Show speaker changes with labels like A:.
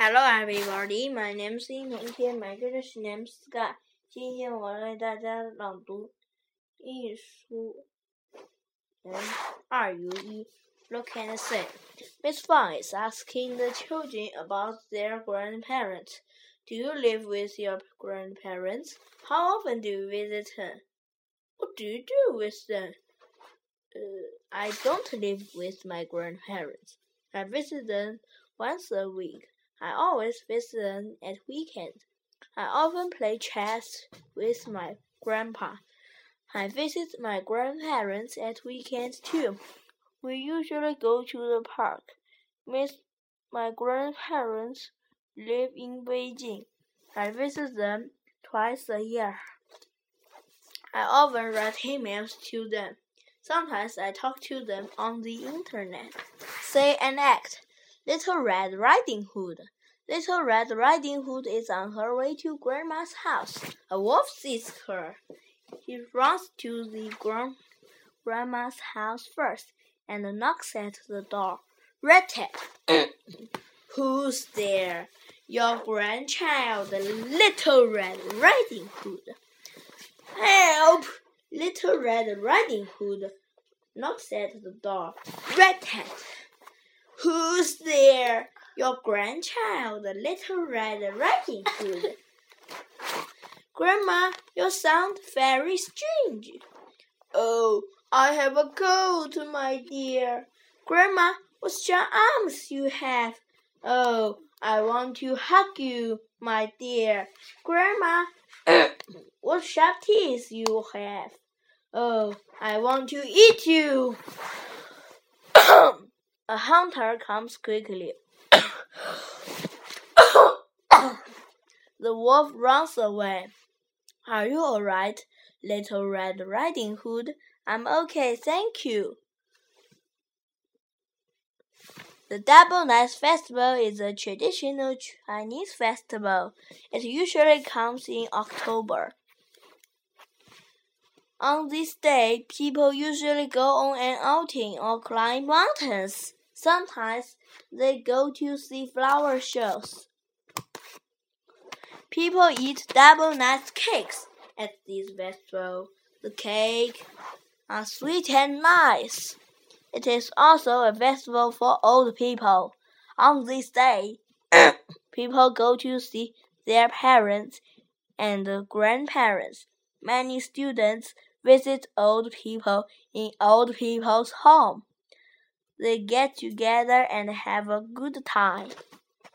A: Hello, everybody. My name is 殷同天. My English name is Sky. 今天我为大家朗读一书人二游一。Look and say. Miss Fang is asking the children about their grandparents. Do you live with your grandparents? How often do you visit them? What do you do with them? Uh, I don't live with my grandparents. I visit them once a week. I always visit them at weekends. I often play chess with my grandpa. I visit my grandparents at weekends too. We usually go to the park. Miss my grandparents live in Beijing. I visit them twice a year. I often write emails to them. Sometimes I talk to them on the internet. Say and act. Little Red Riding Hood. Little Red Riding Hood is on her way to Grandma's house. A wolf sees her. He runs to the grandma's house first and knocks at the door. Red tat. Who's there? Your grandchild, Little Red Riding Hood. Help! Little Red Riding Hood knocks at the door. Red tat. Who's there? Your grandchild, Little Red Riding Hood. Grandma, you sound very strange. Oh, I have a cold, my dear. Grandma, what sharp arms you have. Oh, I want to hug you, my dear. Grandma, what sharp teeth you have. Oh, I want to eat you. A hunter comes quickly. the wolf runs away. Are you all right, little Red Riding Hood? I'm okay, thank you. The Double Ninth Festival is a traditional Chinese festival. It usually comes in October. On this day, people usually go on an outing or climb mountains. Sometimes they go to see flower shows. People eat double nut cakes at this festival. The cake are sweet and nice. It is also a festival for old people. On this day, people go to see their parents and grandparents. Many students visit old people in old people's home. They get together and have a good time.